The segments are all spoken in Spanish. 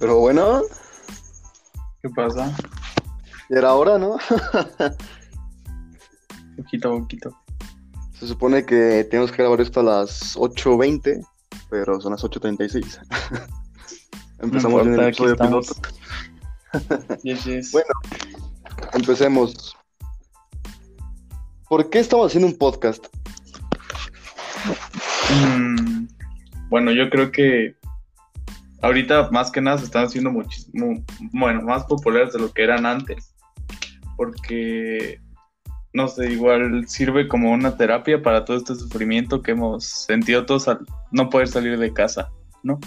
Pero bueno, ¿Qué pasa? era hora, ¿no? Poquito a poquito. Se supone que tenemos que grabar esto a las 8.20, pero son las 8.36. Empezamos en el importa, episodio estamos. piloto. Yes, yes. Bueno. Empecemos. ¿Por qué estamos haciendo un podcast? Mm, bueno, yo creo que ahorita más que nada se están haciendo muchísimo, bueno, más populares de lo que eran antes. Porque, no sé, igual sirve como una terapia para todo este sufrimiento que hemos sentido todos al no poder salir de casa, ¿no?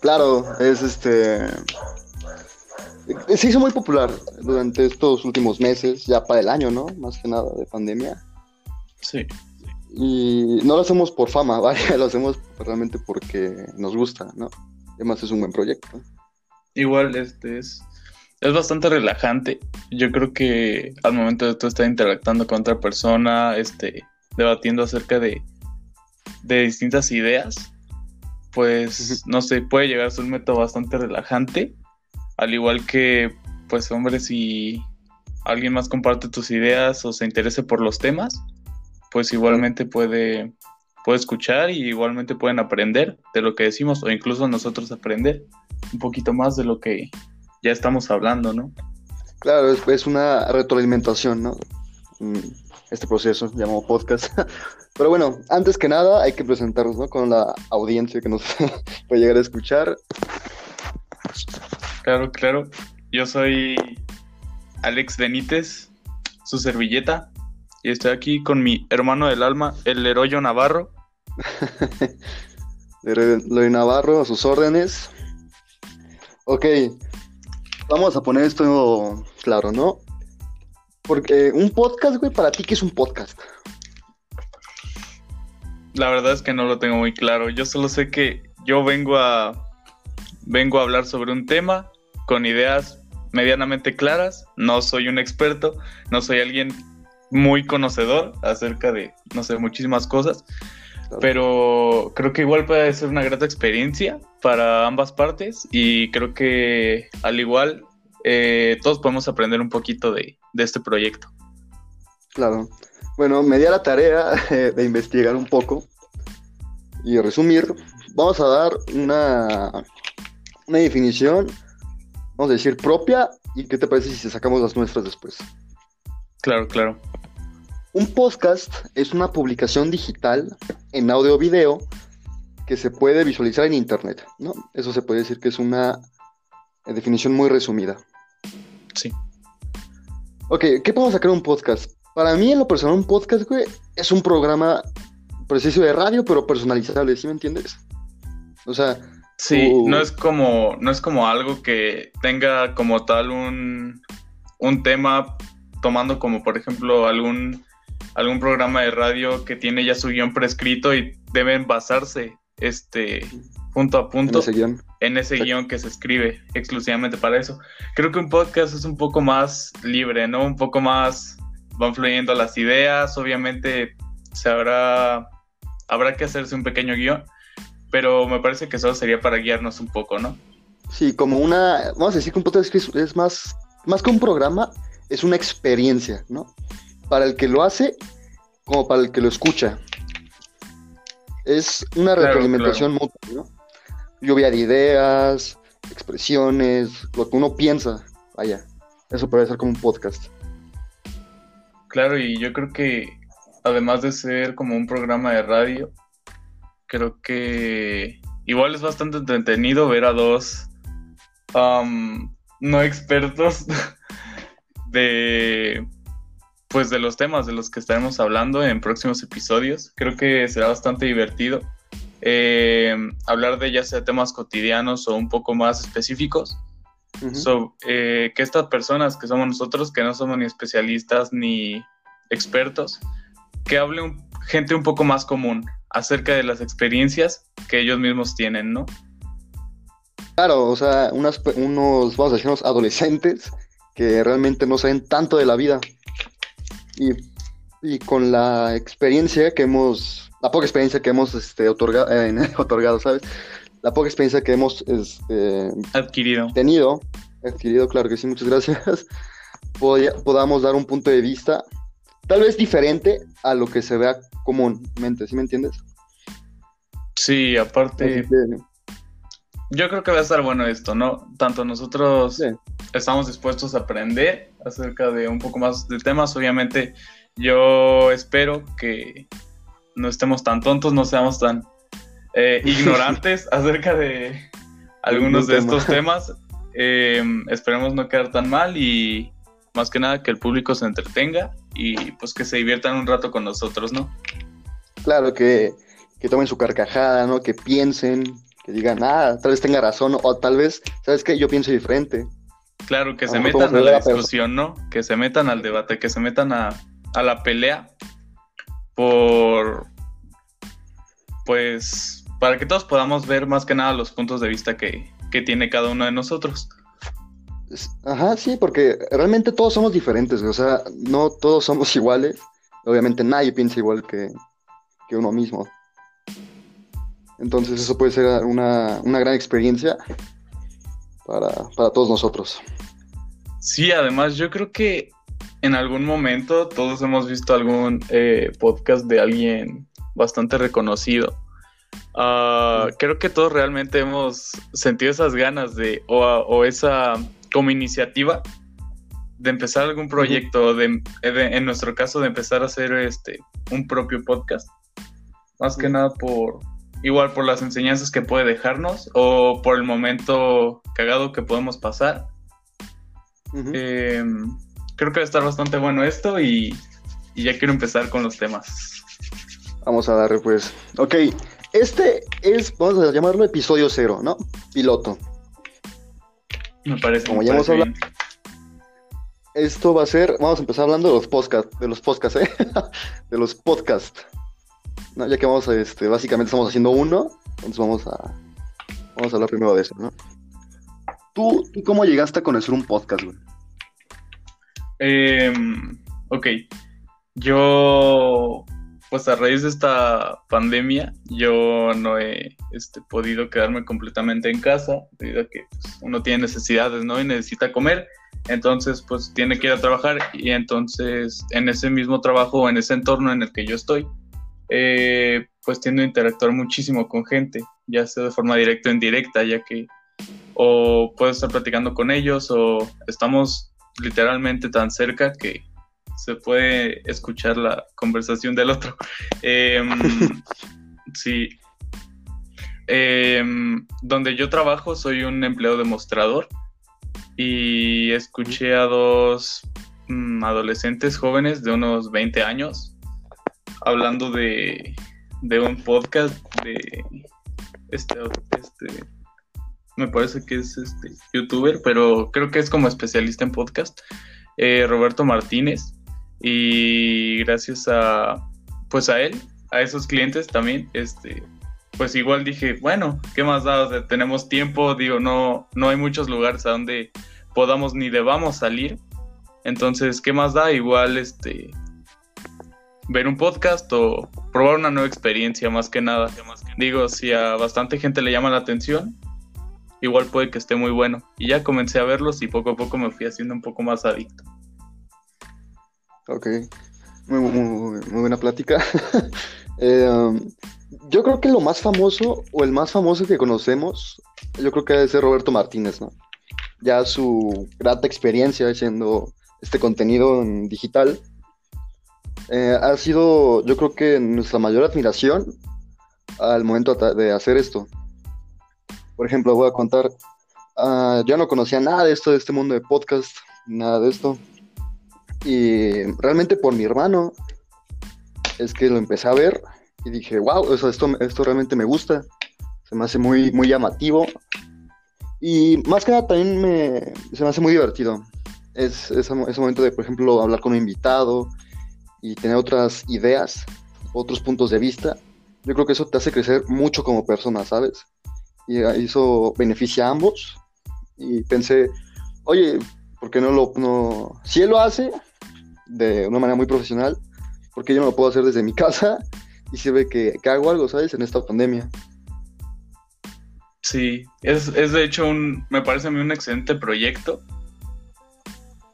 Claro, es este. Se hizo muy popular durante estos últimos meses, ya para el año, ¿no? Más que nada de pandemia. Sí. Y no lo hacemos por fama, vaya, lo hacemos realmente porque nos gusta, ¿no? Además es un buen proyecto. Igual este es, es bastante relajante. Yo creo que al momento de tú estar interactuando con otra persona, este, debatiendo acerca de, de distintas ideas, pues no sé, puede llegar a ser un método bastante relajante. Al igual que, pues, hombre, si alguien más comparte tus ideas o se interese por los temas, pues igualmente puede, puede escuchar y igualmente pueden aprender de lo que decimos o incluso nosotros aprender un poquito más de lo que ya estamos hablando, ¿no? Claro, es, es una retroalimentación, ¿no? Mm, Este proceso llamado podcast. Pero bueno, antes que nada hay que presentarnos, ¿no? Con la audiencia que nos puede llegar a escuchar. Claro, claro. Yo soy Alex Benítez, su servilleta, y estoy aquí con mi hermano del alma, el Heroyo Navarro. de Loy Navarro, a sus órdenes. Ok, vamos a poner esto claro, ¿no? Porque un podcast, güey, para ti, ¿qué es un podcast? La verdad es que no lo tengo muy claro. Yo solo sé que yo vengo a vengo a hablar sobre un tema con ideas medianamente claras. No soy un experto, no soy alguien muy conocedor acerca de, no sé, muchísimas cosas. Pero creo que igual puede ser una grata experiencia para ambas partes y creo que al igual eh, todos podemos aprender un poquito de, de este proyecto. Claro. Bueno, me di a la tarea eh, de investigar un poco y resumir. Vamos a dar una, una definición, vamos a decir, propia. ¿Y qué te parece si sacamos las nuestras después? Claro, claro. Un podcast es una publicación digital en audio o video que se puede visualizar en internet, ¿no? Eso se puede decir que es una eh, definición muy resumida. Sí. Ok, ¿qué podemos sacar de un podcast? Para mí, en lo personal, un podcast, güey, es un programa preciso de radio, pero personalizable, ¿sí me entiendes? O sea, Sí, Uh. no es como, no es como algo que tenga como tal un, un tema tomando como por ejemplo algún, algún programa de radio que tiene ya su guion prescrito y deben basarse este punto a en punto ese guion. en ese guion que se escribe exclusivamente para eso. Creo que un podcast es un poco más libre, ¿no? Un poco más van fluyendo las ideas, obviamente se habrá habrá que hacerse un pequeño guion, pero me parece que solo sería para guiarnos un poco, ¿no? Sí, como una, vamos a decir que un podcast es, es más, más que un programa, es una experiencia, ¿no? Para el que lo hace, como para el que lo escucha. Es una Claro, retroalimentación mutua, ¿no? Lluvia de ideas, expresiones, lo que uno piensa, vaya, eso puede ser como un podcast. Claro, y yo creo que además de ser como un programa de radio, creo que igual es bastante entretenido ver a dos no expertos de pues de los temas de los que estaremos hablando en próximos episodios. Creo que será bastante divertido eh, hablar de ya sea temas cotidianos o un poco más específicos. So, eh, que estas personas que somos nosotros, que no somos ni especialistas ni expertos, que hablen gente un poco más común acerca de las experiencias que ellos mismos tienen, ¿no? Claro, o sea, unas unos, vamos a decir, unos adolescentes que realmente no saben tanto de la vida. Y, y con la experiencia que hemos, la poca experiencia que hemos este, otorga- eh, otorgado, ¿sabes? la poca experiencia que hemos este, adquirido. Tenido, adquirido, claro que sí, muchas gracias, podamos dar un punto de vista tal vez diferente a lo que se vea comúnmente, ¿sí me entiendes? Sí, aparte... Yo creo que va a estar bueno esto, ¿no? Tanto nosotros estamos dispuestos a aprender acerca de un poco más de temas. Obviamente, yo espero que no estemos tan tontos, no seamos tan eh, ignorantes acerca de algunos de estos temas. Em, esperemos no quedar tan mal y más que nada que el público se entretenga y pues que se diviertan un rato con nosotros, ¿no? Claro, que, que tomen su carcajada, ¿no? Que piensen, que digan, ah, tal vez tenga razón, o tal vez, ¿sabes qué? Yo pienso diferente. Claro, que se metan a la discusión, ¿no? Que se metan al debate, que se metan a, a la pelea por, pues, para que todos podamos ver más que nada los puntos de vista que, que tiene cada uno de nosotros. Ajá, sí, porque realmente todos somos diferentes, o sea, no todos somos iguales. Obviamente nadie piensa igual que, que uno mismo. Entonces eso puede ser una, gran experiencia para, todos nosotros. Sí, además yo creo que en algún momento todos hemos visto algún eh, podcast de alguien bastante reconocido. Ah, creo que todos realmente hemos sentido esas ganas de, o, esa como iniciativa de empezar algún proyecto, de, en nuestro caso de empezar a hacer este un propio podcast. Más que nada por, igual por las enseñanzas que puede dejarnos o por el momento cagado que podemos pasar. Em, creo que va a estar bastante bueno esto y, ya quiero empezar con los temas. Vamos a darle pues. Ok, este es, vamos a llamarlo episodio cero, ¿no? Piloto. Me parece. Como ya hemos hablado. Esto va a ser, vamos a empezar hablando de los podcasts, de los podcasts, ¿eh? de los podcasts. No, ya que vamos a, este, básicamente estamos haciendo uno, entonces vamos a, vamos a hablar primero de eso, ¿no? ¿Tú, cómo llegaste a conocer un podcast, güey? Em, ok, yo, pues a raíz de esta pandemia, yo no he este, podido quedarme completamente en casa, debido a que pues, uno tiene necesidades, ¿no? Y necesita comer, entonces pues tiene que ir a trabajar y entonces en ese mismo trabajo, en ese entorno en el que yo estoy, eh, pues tiendo a interactuar muchísimo con gente, ya sea de forma directa o indirecta, ya que o puedo estar platicando con ellos o estamos literalmente tan cerca que se puede escuchar la conversación del otro. Em, sí. Em, donde yo trabajo soy un empleado demostrador y escuché a dos mm, adolescentes jóvenes de unos 20 años hablando de, un podcast de este, este, me parece que es este youtuber, pero creo que es como especialista en podcast, eh, Roberto Martínez. Y gracias a pues a él, a esos clientes también, este, pues igual dije, bueno, ¿qué más da? tenemos tiempo, digo, no, no hay muchos lugares a donde podamos ni debamos salir. Entonces, ¿qué más da? Igual, este, ver un podcast o probar una nueva experiencia más que nada. Digo, si a bastante gente le llama la atención, igual puede que esté muy bueno. Y ya comencé a verlos y poco a poco me fui haciendo un poco más adicto. Ok, muy, buena plática. Eh, um, yo creo que lo más famoso o el más famoso que conocemos, yo creo que debe ser Roberto Martínez, ¿no? Ya su grata experiencia haciendo este contenido en digital eh, ha sido, yo creo que nuestra mayor admiración al momento de hacer esto. Por ejemplo, voy a contar, uh, yo no conocía nada de esto, de este mundo de podcast, nada de esto. Y realmente por mi hermano es que lo empecé a ver y dije, wow, esto, esto realmente me gusta, se me hace muy, muy llamativo. Y más que nada también me, se me hace muy divertido. Es ese momento de, por ejemplo, hablar con un invitado, y tener otras ideas, otros puntos de vista, yo creo que eso te hace crecer mucho como persona, ¿sabes? Y eso beneficia a ambos. Y pensé, oye, ¿por qué no lo... No... Si él lo hace de una manera muy profesional, ¿por qué yo no lo puedo hacer desde mi casa? Y se ve que, que hago algo, ¿sabes? En esta pandemia. Sí, es, es de hecho un, me parece a mí un excelente proyecto.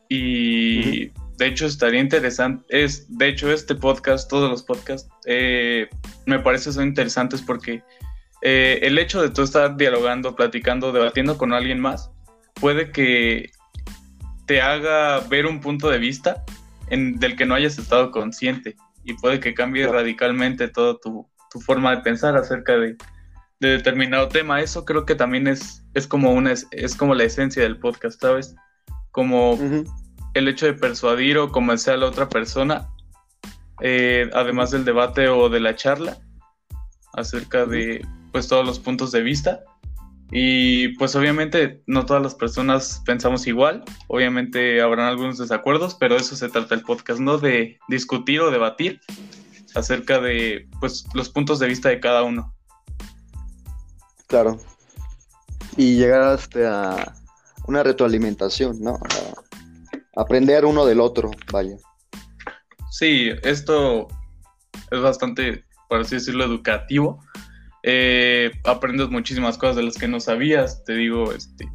Y de hecho estaría interesante, es, de hecho este podcast, todos los podcasts, eh, me parece son interesantes porque eh, el hecho de tú estar dialogando, platicando, debatiendo con alguien más, puede que te haga ver un punto de vista en, del que no hayas estado consciente y puede que cambie radicalmente toda tu, tu forma de pensar acerca de, de determinado tema. Eso creo que también es, es, como, una, es como la esencia del podcast, ¿sabes? Como el hecho de persuadir o convencer a la otra persona, eh, además del debate o de la charla, acerca de pues todos los puntos de vista. Y pues obviamente no todas las personas pensamos igual, obviamente habrán algunos desacuerdos, pero eso se trata el podcast, ¿no? De discutir o debatir acerca de pues los puntos de vista de cada uno. Claro. Y llegar hasta una retroalimentación, ¿no? Aprender uno del otro, vaya. Sí, esto es bastante, por así decirlo, educativo. Eh, aprendes muchísimas cosas de las que no sabías, te digo, este,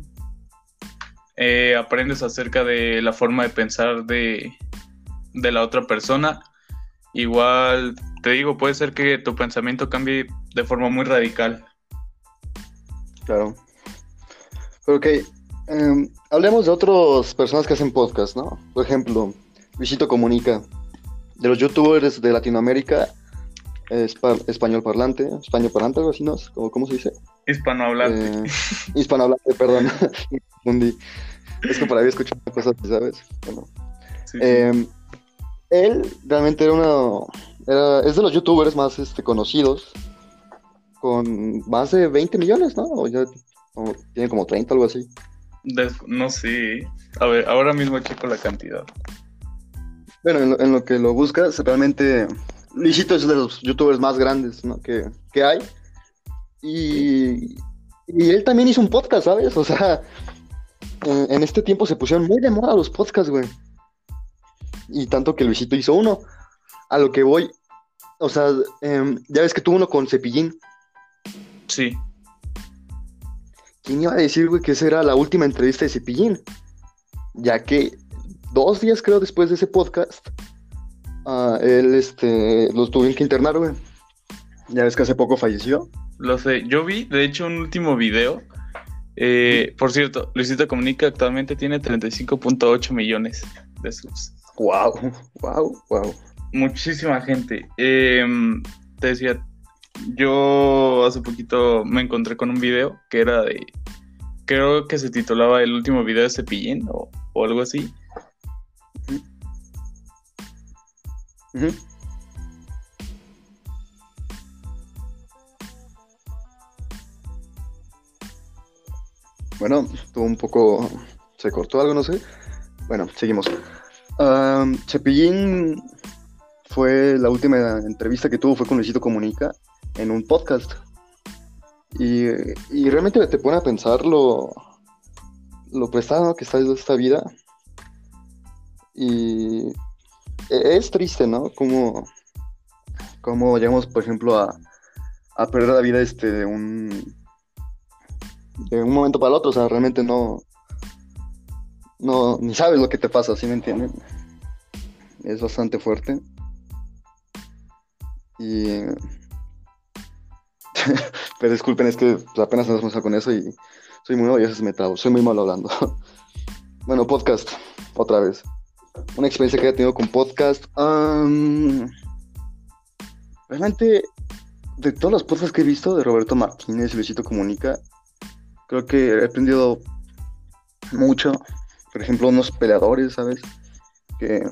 eh, aprendes acerca de la forma de pensar de, de la otra persona. Igual, te digo, puede ser que tu pensamiento cambie de forma muy radical. Claro. Ok, em, hablemos de otras personas que hacen podcast, ¿no? Por ejemplo, Luisito Comunica, de los youtubers de Latinoamérica, español parlante, español parlante, algo así, ¿no? ¿Cómo, se dice? Hispanohablante. Eh, hispanohablante, perdón. es que por ahí escucho cosas, ¿sabes? Bueno. Em, él realmente era uno, es de los youtubers más este, conocidos con más de 20 millones, ¿no? O ya tiene como 30, algo así. No sé. A ver, ahora mismo checo la cantidad. Bueno, en lo, que lo buscas, realmente Luisito es de los youtubers más grandes ¿no? que, hay. Y, y, él también hizo un podcast, ¿sabes? O sea, en, este tiempo se pusieron muy de moda los podcasts, güey. Y tanto que Luisito hizo uno. A lo que voy, o sea, em, ya ves que tuvo uno con Cepillín. Sí. ¿Quién iba a decir, güey, que esa era la última entrevista de Cepillín? Ya que dos días, creo, después de ese podcast, uh, él, este, los tuvieron que internar, güey. Ya ves que hace poco falleció. Lo sé. Yo vi, de hecho, un último video. Eh, por cierto, Luisito Comunica actualmente tiene 35.8 millones de subs. Wow, wow, wow. Muchísima gente. Em, te decía, yo hace poquito me encontré con un video que era de. Creo que se titulaba El último video de Cepillín o, algo así. Bueno, tuvo un poco. Se cortó algo, no sé. Bueno, seguimos. Cepillín fue la última entrevista que tuvo, fue con Luisito Comunica en un podcast. Y, realmente te pone a pensar lo, lo prestado que está esta vida. Y e, es triste, ¿no? Como, como llegamos, por ejemplo, a, a perder la vida este, de un, de un momento para el otro. O sea, realmente no, no, ni sabes lo que te pasa, ¿sí me entienden? Es bastante fuerte. Y Pero disculpen, es que pues, apenas nos vamos con eso y soy muy y me trabo, soy muy malo hablando. bueno, podcast, otra vez. Una experiencia que he tenido con podcast. realmente, de todos los podcasts que he visto de Roberto Martínez y Luisito Comunica, creo que he aprendido mucho. Por ejemplo, unos peleadores, ¿sabes? Que,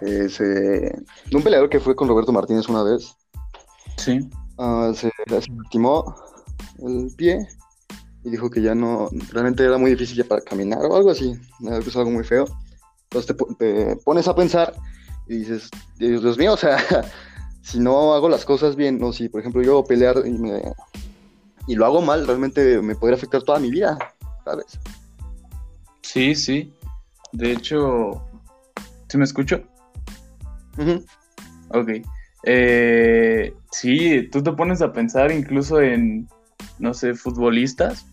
que se... De un peleador que fue con Roberto Martínez una vez. Sí. Ah, se, lastimó el pie y dijo que ya no, realmente era muy difícil ya para caminar o algo así, es algo muy feo. Entonces te, pones a pensar y dices, Dios, mío, o sea, si no hago las cosas bien, o si por ejemplo yo pelear y, me, y lo hago mal, realmente me podría afectar toda mi vida, ¿sabes? Sí, sí. De hecho, ¿sí me escucho? Ok. Eh, sí, tú te pones a pensar incluso en, no sé, futbolistas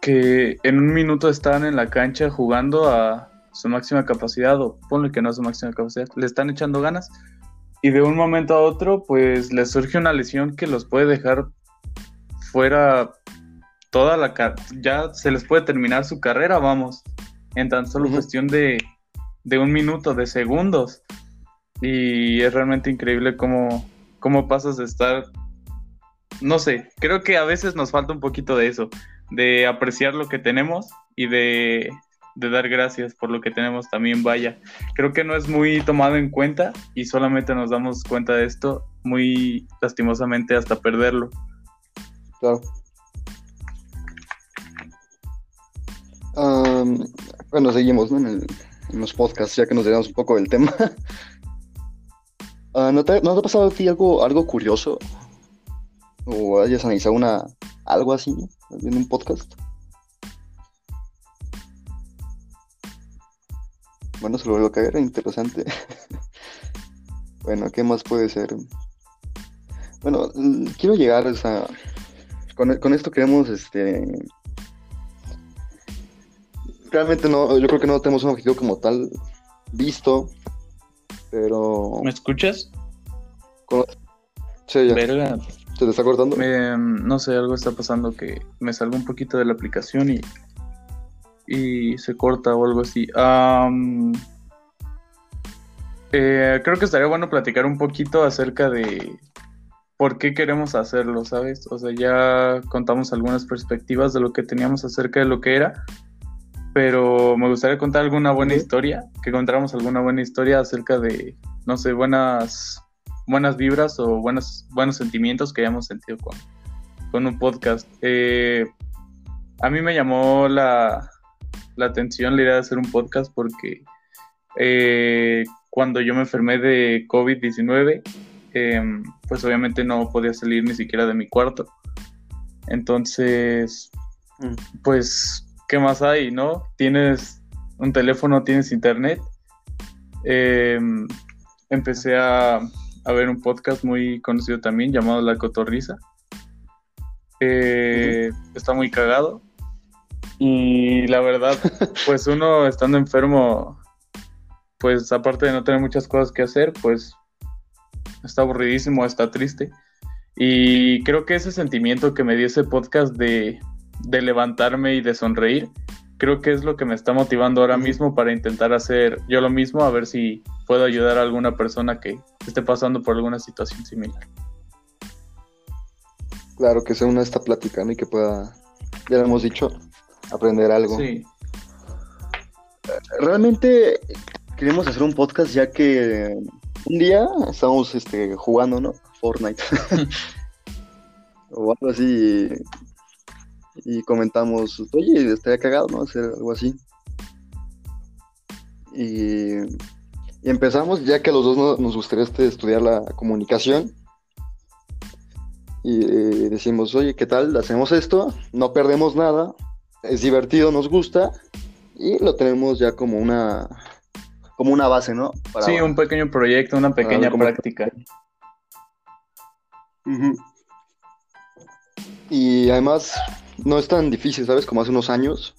que en un minuto están en la cancha jugando a su máxima capacidad, o ponle que no a su máxima capacidad, le están echando ganas y de un momento a otro pues les surge una lesión que los puede dejar fuera toda la ya se les puede terminar su carrera, vamos, en tan solo cuestión de, de, un minuto, de segundos. Y es realmente increíble cómo, cómo pasas de estar, no sé, creo que a veces nos falta un poquito de eso, de apreciar lo que tenemos y de, de dar gracias por lo que tenemos también, vaya. Creo que no es muy tomado en cuenta y solamente nos damos cuenta de esto muy lastimosamente hasta perderlo. Claro. bueno, seguimos en, los podcasts, ya que nos dejamos un poco del tema. Ah, ¿no, te, ha pasado ti algo, algo curioso? ¿O hayas analizado una, algo así en un podcast? Bueno, se lo vuelvo a caer, interesante. bueno, ¿qué más puede ser? Bueno, quiero llegar a... Con, con esto queremos, este realmente no, yo creo que no tenemos un objetivo como tal visto, pero... ¿Me escuchas? Sí, ya. ¿Se te está cortando? no sé, algo está pasando que me salgo un poquito de la aplicación y, y se corta o algo así. Eh, creo que estaría bueno platicar un poquito acerca de por qué queremos hacerlo, ¿sabes? O sea, ya contamos algunas perspectivas de lo que teníamos acerca de lo que era, pero me gustaría contar alguna buena historia, que contáramos alguna buena historia acerca de, no sé, buenas, buenas vibras o buenos, buenos sentimientos que hayamos sentido con, con un podcast. Eh, a mí me llamó la, la, atención la idea de hacer un podcast porque eh, cuando yo me enfermé de COVID-19, em, pues obviamente no podía salir ni siquiera de mi cuarto. Entonces, mm. pues ¿qué más hay, no? Tienes un teléfono, tienes internet. Em, empecé a, ver un podcast muy conocido también llamado La Cotorriza. Eh, está muy cagado. Y la verdad, pues uno estando enfermo, pues aparte de no tener muchas cosas que hacer, pues está aburridísimo, está triste. Y creo que ese sentimiento que me dio ese podcast de, de levantarme y de sonreír, creo que es lo que me está motivando ahora mismo para intentar hacer yo lo mismo, a ver si puedo ayudar a alguna persona que esté pasando por alguna situación similar. Claro, que se una esta plática y que pueda, ya lo hemos dicho, aprender algo. Sí. Realmente queremos hacer un podcast ya que un día estamos este, jugando, ¿no? Fortnite. o algo así y comentamos, oye, estaría cagado, ¿no? Hacer algo así. Y, empezamos, ya que a los dos nos gustaría este, estudiar la comunicación. Y eh, decimos, oye, ¿qué tal? Hacemos esto, no perdemos nada, es divertido, nos gusta, y lo tenemos ya como una como una base, ¿no? sí, un pequeño proyecto, una pequeña práctica. Y además, no es tan difícil, ¿sabes? Como hace unos años.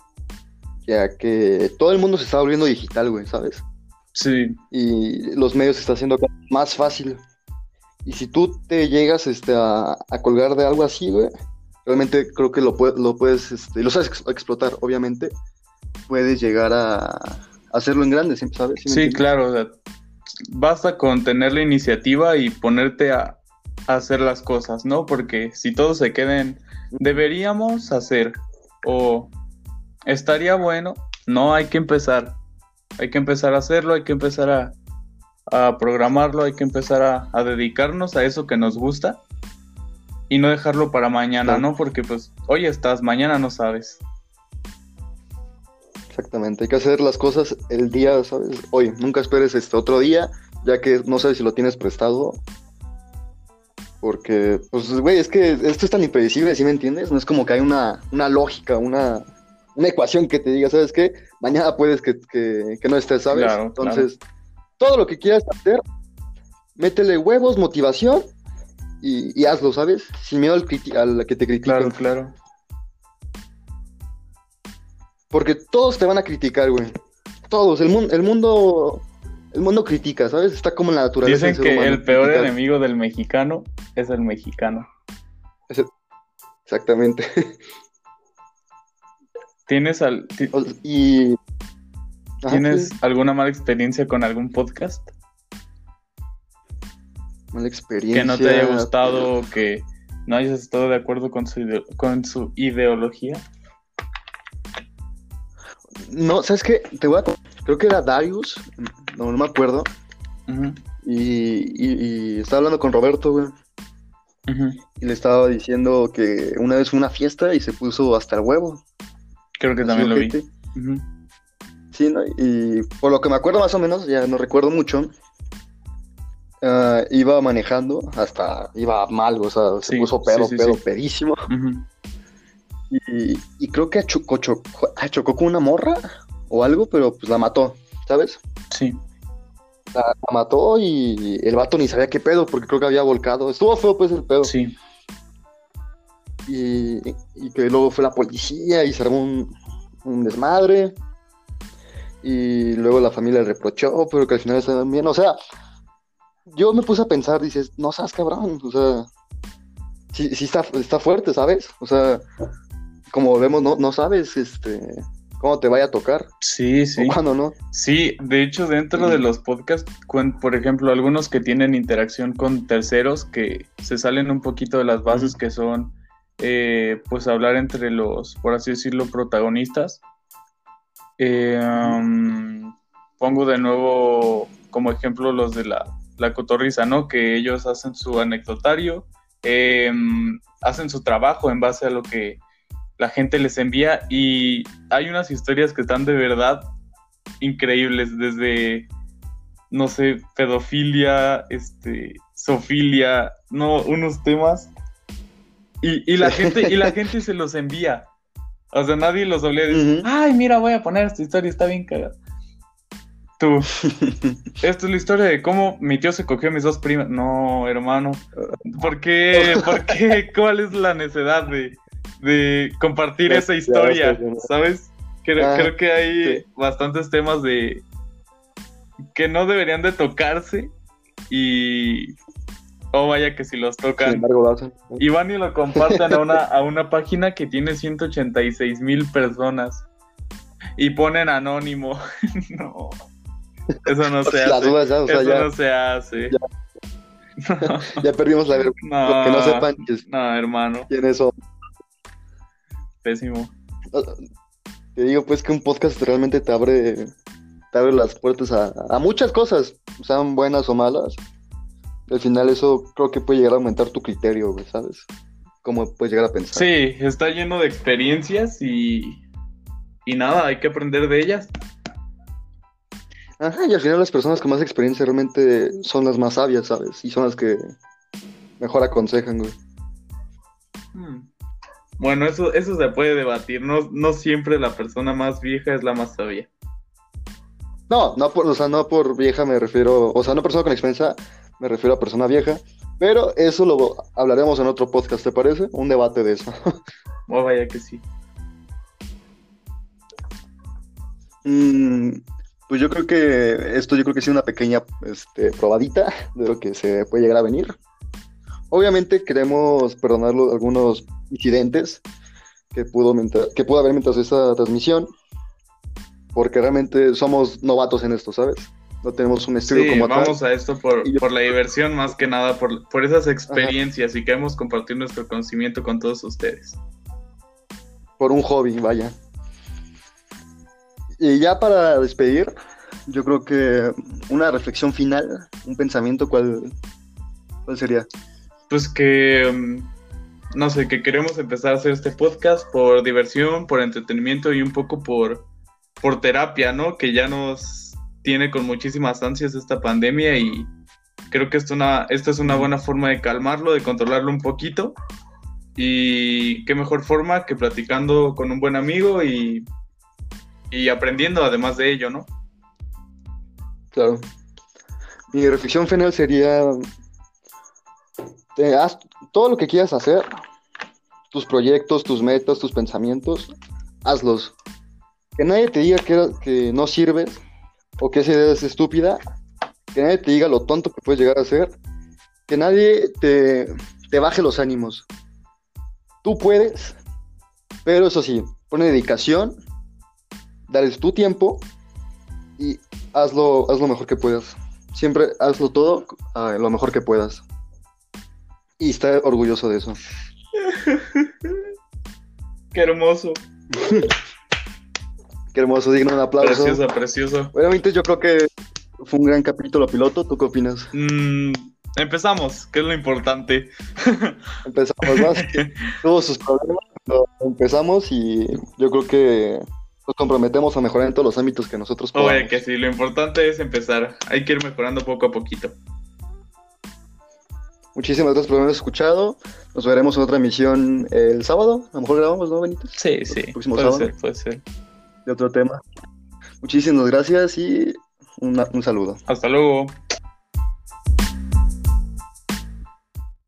Ya que todo el mundo se está volviendo digital, güey, ¿sabes? Sí. Y los medios se está haciendo más fácil. Y si tú te llegas este, a, colgar de algo así, güey, realmente creo que lo, lo puedes, este, lo sabes explotar, obviamente, puedes llegar a, hacerlo en grande, ¿sabes? Sí, claro. basta con tener la iniciativa y ponerte a, a hacer las cosas, ¿no? Porque si todos se queden deberíamos hacer o estaría bueno, no hay que empezar. Hay que empezar a hacerlo, hay que empezar a, a programarlo, hay que empezar a, a, dedicarnos a eso que nos gusta y no dejarlo para mañana, ¿no? Porque pues hoy estás, mañana no sabes. Exactamente, hay que hacer las cosas el día, ¿sabes? Hoy, nunca esperes este otro día, ya que no sabes si lo tienes prestado porque, pues, güey, es que esto es tan impredecible, ¿sí me entiendes? No es como que hay una, una lógica, una, una ecuación que te diga, ¿sabes qué? Mañana puedes que, que, no estés, ¿sabes? Entonces, todo lo que quieras hacer, métele huevos, motivación y, y hazlo, ¿sabes? Sin miedo al, al que te critiquen. Claro, claro. Porque todos te van a criticar, güey. Todos. El, mundo el mundo. El mundo critica, ¿sabes? Está como en la naturaleza. Dicen que humano, el peor criticar. enemigo del mexicano es el mexicano. Exactamente. ¿Tienes, al- y. Ajá, ¿tienes sí, alguna mala experiencia con algún podcast? mala experiencia. Que no te haya gustado o que no hayas estado de acuerdo con su, ide- con su ideología. No, ¿sabes qué? Te voy a. Creo que era Darius. No, no me acuerdo. Y, y, y estaba hablando con Roberto, güey. Y le estaba diciendo que una vez fue una fiesta y se puso hasta el huevo. Creo que también lo vi. Sí, ¿no? Y por lo que me acuerdo más o menos, ya no recuerdo mucho, ah, iba manejando, hasta iba mal, o sea, se Sí, puso pedo, sí, sí, pedo, pedísimo. Y, y creo que chocó, chocó, chocó con una morra o algo, pero pues la mató, ¿sabes? Sí. La, la mató y el vato ni sabía qué pedo, porque creo que había volcado. Estuvo feo pues el pedo. Sí. Y, y que luego fue la policía y se armó un, un desmadre. Y luego la familia le reprochó, pero que al final estaban bien. O sea, yo me puse a pensar, dices, no seas cabrón. O sea, sí, sí está, está fuerte, ¿sabes? O sea, como vemos, no, no sabes este, cómo te vaya a tocar Sí, sí. o cuándo no. Sí, de hecho, dentro de los podcasts, por ejemplo, algunos que tienen interacción con terceros que se salen un poquito de las bases que son, eh, pues, hablar entre los, por así decirlo, protagonistas. Eh, um, pongo de nuevo como ejemplo los de la, la cotorriza, ¿no? Que ellos hacen su anecdotario, eh, hacen su trabajo en base a lo que la gente les envía y hay unas historias que están de verdad increíbles, desde, no sé, pedofilia, este, sofilia, no, unos temas. Y, y la gente, y la gente se los envía. O sea, nadie los obliga a decir, Ujú. ay, mira, voy a poner esta historia, está bien cagada. Tú, esta es la historia de cómo mi tío se cogió a mis dos primas. No, hermano. ¿Por qué? ¿Por qué? ¿Cuál es la necesidad de, de compartir esa historia? ¿Sabes? Creo, Ah, creo que hay sí. bastantes temas de que no deberían de tocarse y oh vaya que si los tocan embargo, lo hacen. y van y lo comparten a una, a una página que tiene 186 mil personas y ponen anónimo. no, eso no se hace. dudas ya, o sea, Eso ya, no se hace. ya perdimos la vergüenza. No, Que no sepan que- no, hermano, quiénes son. Pésimo. Te digo, pues, que un podcast realmente te abre, te abre las puertas a, a muchas cosas, sean buenas o malas. Al final eso creo que puede llegar a aumentar tu criterio, ¿sabes? Cómo puedes llegar a pensar. Sí, está lleno de experiencias y, y nada, hay que aprender de ellas. Ajá, y al final las personas con más experiencia realmente son las más sabias, ¿sabes? Y son las que mejor aconsejan, güey. Hmm. Bueno, eso, eso se puede debatir. No, no siempre la persona más vieja es la más sabia. No, no por, o sea, no por vieja me refiero, o sea, no persona con experiencia, me refiero a persona vieja, pero eso lo hablaremos en otro podcast, ¿te parece? Un debate de eso. Oh, vaya que sí. Mm, pues yo creo que esto yo creo que sido una pequeña este, probadita de lo que se puede llegar a venir. Obviamente queremos perdonar algunos incidentes que pudo, que pudo haber mientras esta transmisión, porque realmente somos novatos en esto, ¿sabes? No tenemos un estudio Sí, como tal. vamos a esto por, yo- por la diversión más que nada, por, por esas experiencias y queremos compartir nuestro conocimiento con todos ustedes. por un hobby, vaya. Y ya para despedir, yo creo que una reflexión final, un pensamiento, ¿cuál, cuál sería? Pues que, mm, no sé, que queremos empezar a hacer este podcast por diversión, por entretenimiento y un poco por, por terapia, ¿no? Que ya nos tiene con muchísimas ansias esta pandemia y creo que esto, una, esta es una buena forma de calmarlo, de controlarlo un poquito. Y qué mejor forma que platicando con un buen amigo y, y aprendiendo además de ello, ¿no? Claro. Mi reflexión final sería, te haz todo lo que quieras hacer, tus proyectos, tus metas, tus pensamientos, hazlos. Que nadie te diga que, no sirves o que esa idea es estúpida. Que nadie te diga lo tonto que puedes llegar a ser. Que nadie te, baje los ánimos. Tú puedes, pero eso sí, pone dedicación, dale tu tiempo y hazlo, haz lo mejor que puedas. Siempre hazlo todo ah, lo mejor que puedas. Y está orgulloso de eso. Qué hermoso. Qué hermoso, digno de un aplauso. Precioso, precioso. Obviamente yo creo que fue un gran capítulo piloto. ¿Tú qué opinas? Mm, empezamos, que es lo importante. Empezamos más. Tuvo sus problemas, pero empezamos y yo creo que nos comprometemos a mejorar en todos los ámbitos que nosotros podamos. Oye, que sí, lo importante es empezar. Hay que ir mejorando poco a poquito. Muchísimas gracias por habernos escuchado. Nos veremos en otra emisión el sábado. A lo mejor grabamos, ¿no, Benito? Sí, sí. próximo Puede sábado. ser, puede ser. De otro tema. Muchísimas gracias y una- un saludo. Hasta luego.